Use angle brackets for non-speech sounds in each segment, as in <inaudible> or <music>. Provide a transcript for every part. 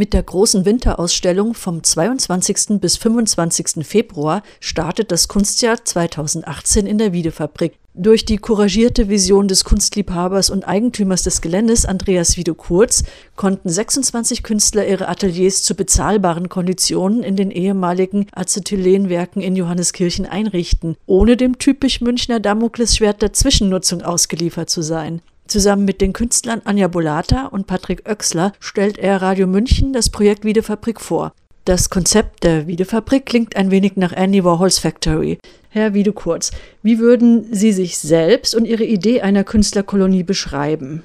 Mit der großen Winterausstellung vom 22. bis 25. Februar startet das Kunstjahr 2018 in der Wiedefabrik. Durch die couragierte Vision des Kunstliebhabers und Eigentümers des Geländes Andreas Wiede-Kurz konnten 26 Künstler ihre Ateliers zu bezahlbaren Konditionen in den ehemaligen Acetylenwerken in Johanneskirchen einrichten, ohne dem typisch Münchner Damoklesschwert der Zwischennutzung ausgeliefert zu sein. Zusammen mit den Künstlern Anja Bolata und Patrick Oechsler stellt er Radio München das Projekt Wiedefabrik vor. Das Konzept der Wiedefabrik klingt ein wenig nach Andy Warhols Factory. Herr Wiedekurz, wie würden Sie sich selbst und Ihre Idee einer Künstlerkolonie beschreiben?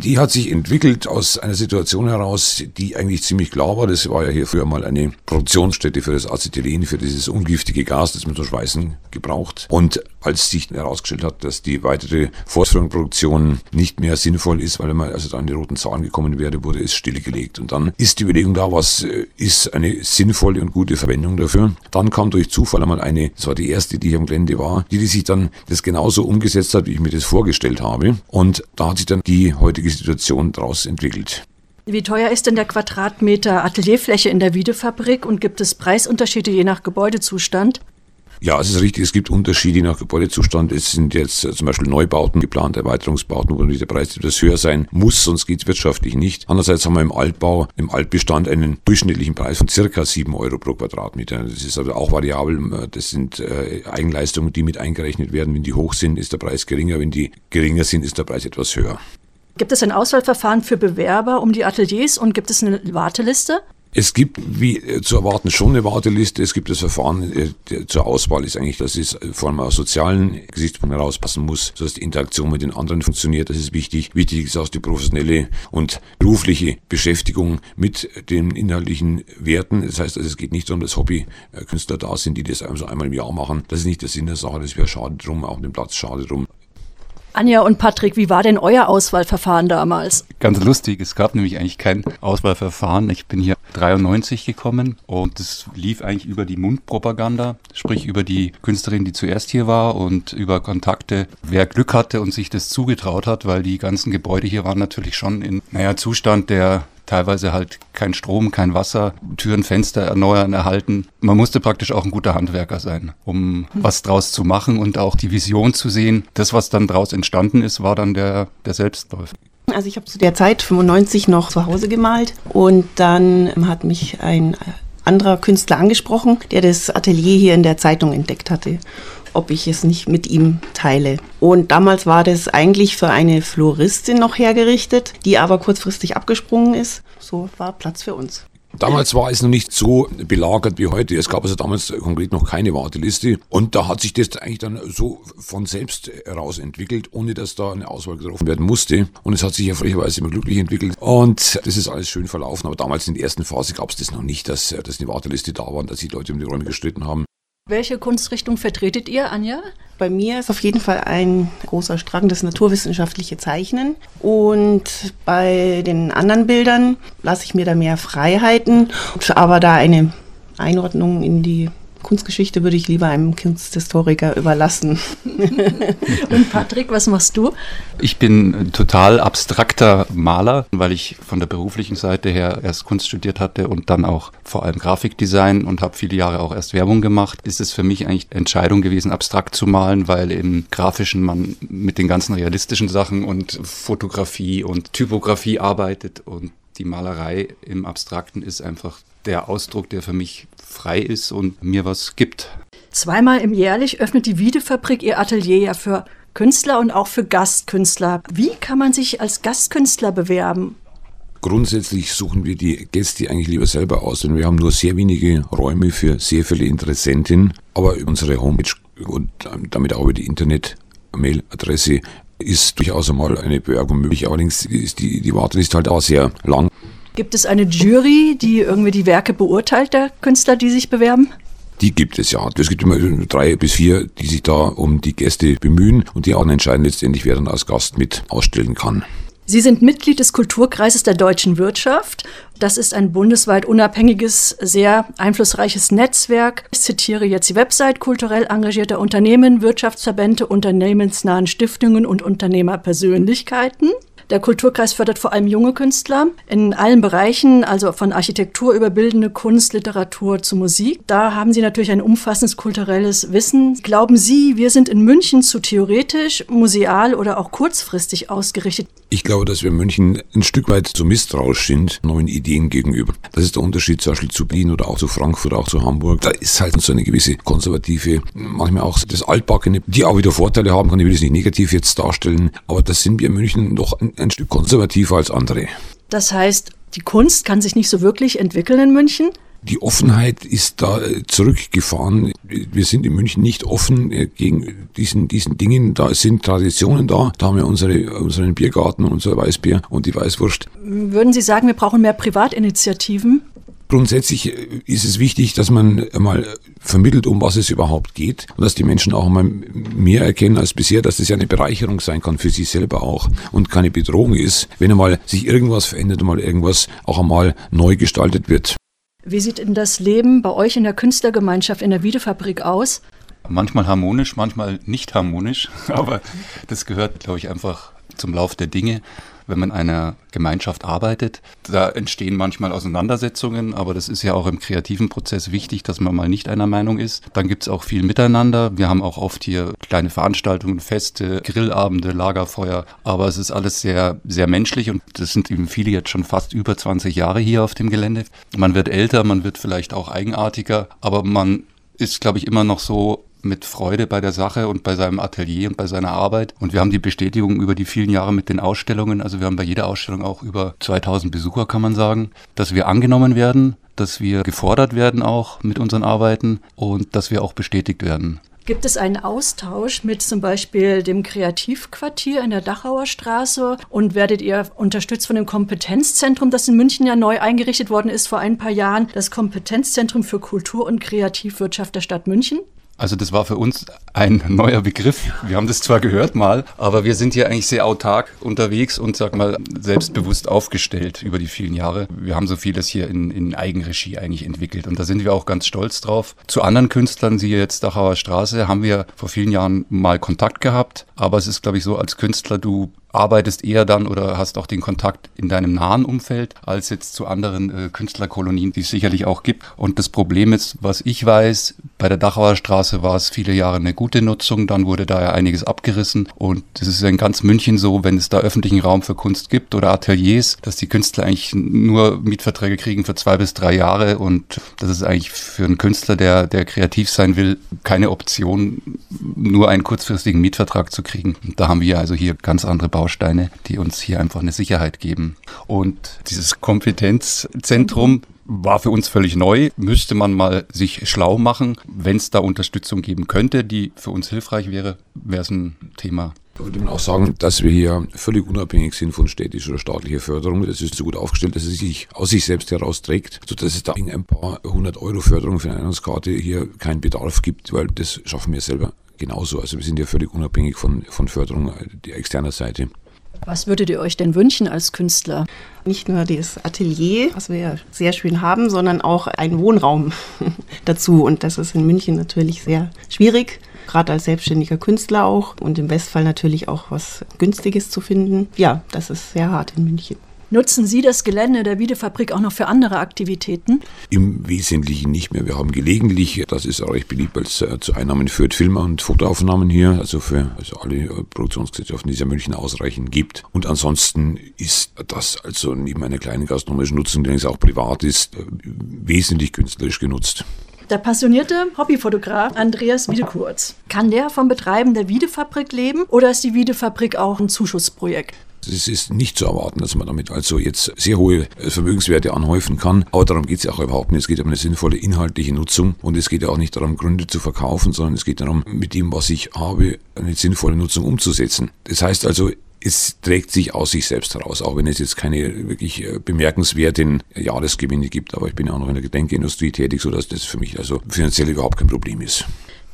Die hat sich entwickelt aus einer Situation heraus, die eigentlich ziemlich klar war. Das war ja hier früher mal eine Produktionsstätte für das Acetylen, für dieses ungiftige Gas, das man zum Schweißen gebraucht. Und als sich herausgestellt hat, dass die weitere Fortführung nicht mehr sinnvoll ist, weil man also da an die roten Zahlen gekommen wäre, wurde es stillgelegt. Und dann ist die Überlegung da, was äh, ist eine sinnvolle und gute Verwendung dafür. Dann kam durch Zufall einmal eine, das war die erste, die hier am Gelände war, die, die sich dann das genauso umgesetzt hat, wie ich mir das vorgestellt habe. Und da hat sich dann die heutige Situation daraus entwickelt. Wie teuer ist denn der Quadratmeter Atelierfläche in der Wiedefabrik und gibt es Preisunterschiede je nach Gebäudezustand? Ja, es ist richtig, es gibt Unterschiede nach Gebäudezustand. Es sind jetzt äh, zum Beispiel Neubauten geplant, Erweiterungsbauten, wo der Preis etwas höher sein muss, sonst geht es wirtschaftlich nicht. Andererseits haben wir im Altbau, im Altbestand einen durchschnittlichen Preis von circa 7 Euro pro Quadratmeter. Das ist also auch variabel. Das sind äh, Eigenleistungen, die mit eingerechnet werden. Wenn die hoch sind, ist der Preis geringer. Wenn die geringer sind, ist der Preis etwas höher. Gibt es ein Auswahlverfahren für Bewerber um die Ateliers und gibt es eine Warteliste? Es gibt, wie äh, zu erwarten, schon eine Warteliste. Es gibt das Verfahren äh, zur Auswahl, ist eigentlich, dass es vor allem aus sozialen Gesichtspunkten herauspassen muss, sodass die Interaktion mit den anderen funktioniert. Das ist wichtig. Wichtig ist auch die professionelle und berufliche Beschäftigung mit den inhaltlichen Werten. Das heißt, also, es geht nicht darum, dass Hobbykünstler da sind, die das einmal im Jahr machen. Das ist nicht der Sinn der Sache. Das wäre schade drum, auch den Platz schade drum. Anja und Patrick, wie war denn euer Auswahlverfahren damals? Ganz lustig, es gab nämlich eigentlich kein Auswahlverfahren. Ich bin hier 93 gekommen und es lief eigentlich über die Mundpropaganda, sprich über die Künstlerin, die zuerst hier war und über Kontakte, wer Glück hatte und sich das zugetraut hat, weil die ganzen Gebäude hier waren natürlich schon in, naja, Zustand, der teilweise halt kein Strom, kein Wasser, Türen, Fenster erneuern, erhalten. Man musste praktisch auch ein guter Handwerker sein, um was draus zu machen und auch die Vision zu sehen. Das, was dann draus entstanden ist, war dann der, der Selbstläufer. Also ich habe zu der Zeit 95 noch zu Hause gemalt und dann hat mich ein anderer Künstler angesprochen, der das Atelier hier in der Zeitung entdeckt hatte ob ich es nicht mit ihm teile. Und damals war das eigentlich für eine Floristin noch hergerichtet, die aber kurzfristig abgesprungen ist. So war Platz für uns. Damals war es noch nicht so belagert wie heute. Es gab also damals konkret noch keine Warteliste. Und da hat sich das eigentlich dann so von selbst heraus entwickelt, ohne dass da eine Auswahl getroffen werden musste. Und es hat sich ja frecherweise immer glücklich entwickelt. Und das ist alles schön verlaufen. Aber damals in der ersten Phase gab es das noch nicht, dass, dass eine Warteliste da war und dass die Leute um die Räume gestritten haben. Welche Kunstrichtung vertretet ihr, Anja? Bei mir ist auf jeden Fall ein großer Strang das naturwissenschaftliche Zeichnen. Und bei den anderen Bildern lasse ich mir da mehr Freiheiten, aber da eine Einordnung in die Kunstgeschichte würde ich lieber einem Kunsthistoriker überlassen. <laughs> Und Patrick, was machst du? Ich bin total abstrakter Maler, weil ich von der beruflichen Seite her erst Kunst studiert hatte und dann auch vor allem Grafikdesign und habe viele Jahre auch erst Werbung gemacht. Ist es für mich eigentlich Entscheidung gewesen, abstrakt zu malen, weil im Grafischen man mit den ganzen realistischen Sachen und Fotografie und Typografie arbeitet und die Malerei im Abstrakten ist einfach der Ausdruck, der für mich frei ist und mir was gibt. Zweimal im jährlich öffnet die Wiedefabrik ihr Atelier ja für Künstler und auch für Gastkünstler. Wie kann man sich als Gastkünstler bewerben? Grundsätzlich suchen wir die Gäste eigentlich lieber selber aus, denn wir haben nur sehr wenige Räume für sehr viele Interessenten. Aber unsere Homepage und damit auch über die Internet-Mail-Adresse ist durchaus einmal eine Bewerbung möglich. Allerdings ist die, die Warteliste halt auch sehr lang. Gibt es eine Jury, die irgendwie die Werke beurteilt, der Künstler, die sich bewerben? Die gibt es ja. Es gibt immer drei bis vier, die sich da um die Gäste bemühen und die auch entscheiden letztendlich, wer dann als Gast mit ausstellen kann. Sie sind Mitglied des Kulturkreises der deutschen Wirtschaft. Das ist ein bundesweit unabhängiges, sehr einflussreiches Netzwerk. Ich zitiere jetzt die Website kulturell engagierter Unternehmen, Wirtschaftsverbände, unternehmensnahen Stiftungen und Unternehmerpersönlichkeiten. Der Kulturkreis fördert vor allem junge Künstler in allen Bereichen, also von Architektur über bildende Kunst, Literatur zu Musik. Da haben Sie natürlich ein umfassendes kulturelles Wissen. Glauben Sie, wir sind in München zu theoretisch, museal oder auch kurzfristig ausgerichtet? Ich glaube, dass wir in München ein Stück weit zu misstrauisch sind neuen Ideen gegenüber. Das ist der Unterschied zum Beispiel zu Berlin oder auch zu Frankfurt, auch zu Hamburg. Da ist halt so eine gewisse konservative, manchmal auch das Altbackene, die auch wieder Vorteile haben kann. Ich will es nicht negativ jetzt darstellen, aber das sind wir in München noch ein, ein Stück konservativer als andere. Das heißt, die Kunst kann sich nicht so wirklich entwickeln in München? Die Offenheit ist da äh, zurückgefahren. Wir sind in München nicht offen äh, gegen diesen, diesen Dingen. Da sind Traditionen da. Da haben wir unsere, unseren Biergarten, unser Weißbier und die Weißwurst. Würden Sie sagen, wir brauchen mehr Privatinitiativen? Grundsätzlich äh, ist es wichtig, dass man mal vermittelt, um was es überhaupt geht und dass die Menschen auch mal mehr erkennen als bisher, dass das ja eine Bereicherung sein kann für sie selber auch und keine Bedrohung ist, wenn einmal sich irgendwas verändert und mal irgendwas auch einmal neu gestaltet wird. Wie sieht denn das Leben bei euch in der Künstlergemeinschaft in der Wiedefabrik aus? Manchmal harmonisch, manchmal nicht harmonisch, <laughs> aber das gehört, glaube ich, einfach zum Lauf der Dinge wenn man in einer Gemeinschaft arbeitet. Da entstehen manchmal Auseinandersetzungen, aber das ist ja auch im kreativen Prozess wichtig, dass man mal nicht einer Meinung ist. Dann gibt es auch viel Miteinander. Wir haben auch oft hier kleine Veranstaltungen, Feste, Grillabende, Lagerfeuer, aber es ist alles sehr, sehr menschlich und das sind eben viele jetzt schon fast über 20 Jahre hier auf dem Gelände. Man wird älter, man wird vielleicht auch eigenartiger, aber man ist, glaube ich, immer noch so mit Freude bei der Sache und bei seinem Atelier und bei seiner Arbeit. Und wir haben die Bestätigung über die vielen Jahre mit den Ausstellungen. Also wir haben bei jeder Ausstellung auch über 2000 Besucher, kann man sagen, dass wir angenommen werden, dass wir gefordert werden auch mit unseren Arbeiten und dass wir auch bestätigt werden. Gibt es einen Austausch mit zum Beispiel dem Kreativquartier in der Dachauer Straße und werdet ihr unterstützt von dem Kompetenzzentrum, das in München ja neu eingerichtet worden ist vor ein paar Jahren, das Kompetenzzentrum für Kultur und Kreativwirtschaft der Stadt München? Also das war für uns ein neuer Begriff. Wir haben das zwar gehört mal, aber wir sind hier eigentlich sehr autark unterwegs und sag mal selbstbewusst aufgestellt über die vielen Jahre. Wir haben so vieles hier in, in Eigenregie eigentlich entwickelt und da sind wir auch ganz stolz drauf. Zu anderen Künstlern, siehe jetzt Dachauer Straße, haben wir vor vielen Jahren mal Kontakt gehabt, aber es ist glaube ich so, als Künstler du arbeitest eher dann oder hast auch den Kontakt in deinem nahen Umfeld als jetzt zu anderen äh, Künstlerkolonien, die es sicherlich auch gibt. Und das Problem ist, was ich weiß, bei der Dachauer Straße war es viele Jahre eine gute Nutzung, dann wurde da ja einiges abgerissen und es ist in ganz München so, wenn es da öffentlichen Raum für Kunst gibt oder Ateliers, dass die Künstler eigentlich nur Mietverträge kriegen für zwei bis drei Jahre und das ist eigentlich für einen Künstler, der, der kreativ sein will, keine Option, nur einen kurzfristigen Mietvertrag zu kriegen. Da haben wir also hier ganz andere Bausteine, die uns hier einfach eine Sicherheit geben. Und dieses Kompetenzzentrum war für uns völlig neu. Müsste man mal sich schlau machen. Wenn es da Unterstützung geben könnte, die für uns hilfreich wäre, wäre es ein Thema. Ich würde auch sagen, dass wir hier völlig unabhängig sind von städtischer oder staatlicher Förderung. Das ist so gut aufgestellt, dass es sich aus sich selbst herausträgt, sodass es da in ein paar hundert Euro Förderung für eine Einheitskarte hier keinen Bedarf gibt, weil das schaffen wir selber genauso. Also wir sind ja völlig unabhängig von, von Förderung der externer Seite. Was würdet ihr euch denn wünschen als Künstler? Nicht nur das Atelier, was wir ja sehr schön haben, sondern auch einen Wohnraum <laughs> dazu. Und das ist in München natürlich sehr schwierig, gerade als selbstständiger Künstler auch. Und im Westfall natürlich auch was Günstiges zu finden. Ja, das ist sehr hart in München. Nutzen Sie das Gelände der Wiedefabrik auch noch für andere Aktivitäten? Im Wesentlichen nicht mehr. Wir haben gelegentlich, das ist auch recht beliebt, weil es äh, zu Einnahmen führt, Filme und Fotoaufnahmen hier, also für also alle äh, Produktionsgesellschaften, die es ja München ausreichend gibt. Und ansonsten ist das also neben einer kleinen gastronomischen Nutzung, die auch privat ist, äh, wesentlich künstlerisch genutzt. Der passionierte Hobbyfotograf Andreas Wiedekurz. Kann der vom Betreiben der Wiedefabrik leben oder ist die Wiedefabrik auch ein Zuschussprojekt? Es ist nicht zu erwarten, dass man damit also jetzt sehr hohe Vermögenswerte anhäufen kann. Aber darum geht es ja auch überhaupt nicht. Es geht um eine sinnvolle inhaltliche Nutzung und es geht ja auch nicht darum, Gründe zu verkaufen, sondern es geht darum, mit dem, was ich habe, eine sinnvolle Nutzung umzusetzen. Das heißt also, es trägt sich aus sich selbst heraus, auch wenn es jetzt keine wirklich äh, bemerkenswerten Jahresgewinne gibt. Aber ich bin auch noch in der Gedenkindustrie tätig, sodass das für mich also finanziell überhaupt kein Problem ist.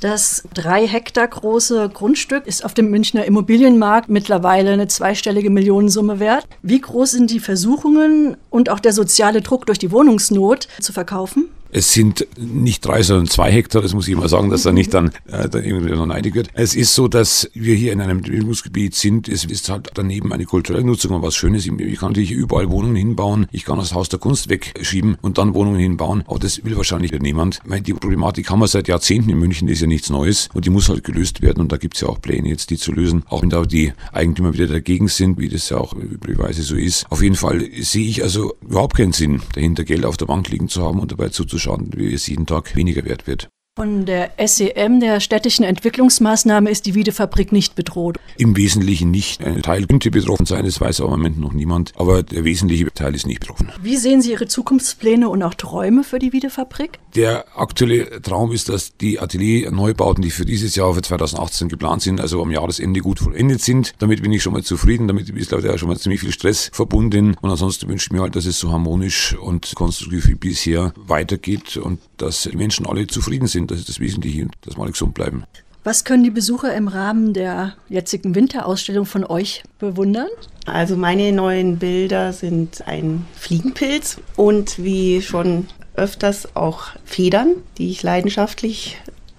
Das drei Hektar große Grundstück ist auf dem Münchner Immobilienmarkt mittlerweile eine zweistellige Millionensumme wert. Wie groß sind die Versuchungen und auch der soziale Druck durch die Wohnungsnot zu verkaufen? Es sind nicht drei, sondern zwei Hektar. Das muss ich immer sagen, dass da nicht dann, äh, dann irgendwie noch neidig wird. Es ist so, dass wir hier in einem Entwicklungsgebiet sind. Es ist halt daneben eine kulturelle Nutzung und was Schönes. Ich kann natürlich überall Wohnungen hinbauen. Ich kann das Haus der Kunst wegschieben und dann Wohnungen hinbauen. Aber das will wahrscheinlich niemand. Ich meine, die Problematik haben wir seit Jahrzehnten in München. Das ist ja nichts Neues und die muss halt gelöst werden. Und da gibt es ja auch Pläne jetzt, die zu lösen. Auch wenn da die Eigentümer wieder dagegen sind, wie das ja auch üblicherweise so ist. Auf jeden Fall sehe ich also überhaupt keinen Sinn, dahinter Geld auf der Bank liegen zu haben und dabei zuzuschauen schauen, wie es jeden Tag weniger wert wird. Von der SEM, der städtischen Entwicklungsmaßnahme, ist die Wiedefabrik nicht bedroht. Im Wesentlichen nicht. Ein Teil könnte betroffen sein, das weiß aber im Moment noch niemand. Aber der wesentliche Teil ist nicht betroffen. Wie sehen Sie Ihre Zukunftspläne und auch Träume für die Wiedefabrik? Der aktuelle Traum ist, dass die Atelierneubauten, die für dieses Jahr, für 2018 geplant sind, also am Jahresende gut vollendet sind. Damit bin ich schon mal zufrieden. Damit ist leider schon mal ziemlich viel Stress verbunden. Und ansonsten wünsche ich mir halt, dass es so harmonisch und konstruktiv wie bisher weitergeht und dass die Menschen alle zufrieden sind. Das ist das Wesentliche, dass wir alle gesund bleiben. Was können die Besucher im Rahmen der jetzigen Winterausstellung von euch bewundern? Also meine neuen Bilder sind ein Fliegenpilz und wie schon öfters auch Federn, die ich leidenschaftlich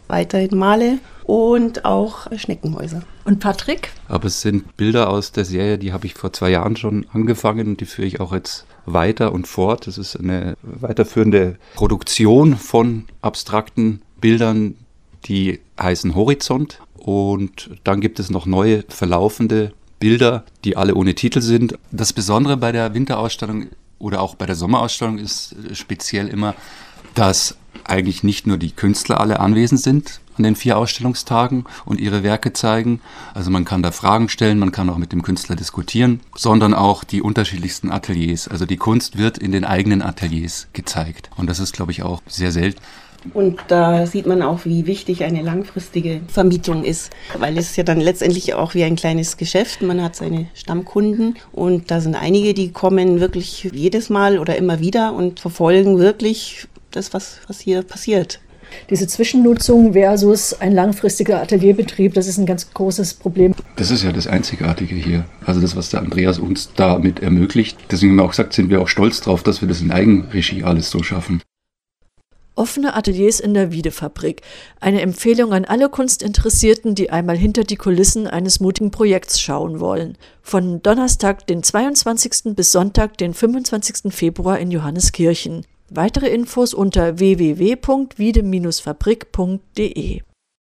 weiterhin male und auch Schneckenhäuser. Und Patrick? Aber es sind Bilder aus der Serie, die habe ich vor zwei Jahren schon angefangen und die führe ich auch jetzt weiter und fort. Das ist eine weiterführende Produktion von abstrakten Bildern, die heißen Horizont. Und dann gibt es noch neue verlaufende Bilder, die alle ohne Titel sind. Das Besondere bei der Winterausstellung oder auch bei der Sommerausstellung ist speziell immer, dass eigentlich nicht nur die Künstler alle anwesend sind an den vier Ausstellungstagen und ihre Werke zeigen. Also man kann da Fragen stellen, man kann auch mit dem Künstler diskutieren, sondern auch die unterschiedlichsten Ateliers. Also die Kunst wird in den eigenen Ateliers gezeigt. Und das ist, glaube ich, auch sehr selten. Und da sieht man auch, wie wichtig eine langfristige Vermietung ist, weil es ja dann letztendlich auch wie ein kleines Geschäft. Man hat seine Stammkunden und da sind einige, die kommen wirklich jedes Mal oder immer wieder und verfolgen wirklich das, was, was hier passiert. Diese Zwischennutzung versus ein langfristiger Atelierbetrieb, das ist ein ganz großes Problem. Das ist ja das Einzigartige hier. Also das, was der Andreas uns damit ermöglicht. Deswegen haben wir auch gesagt, sind wir auch stolz drauf, dass wir das in Eigenregie alles so schaffen. Offene Ateliers in der Wiedefabrik. Eine Empfehlung an alle Kunstinteressierten, die einmal hinter die Kulissen eines mutigen Projekts schauen wollen. Von Donnerstag, den 22. bis Sonntag, den 25. Februar in Johanneskirchen. Weitere Infos unter www.wiede-fabrik.de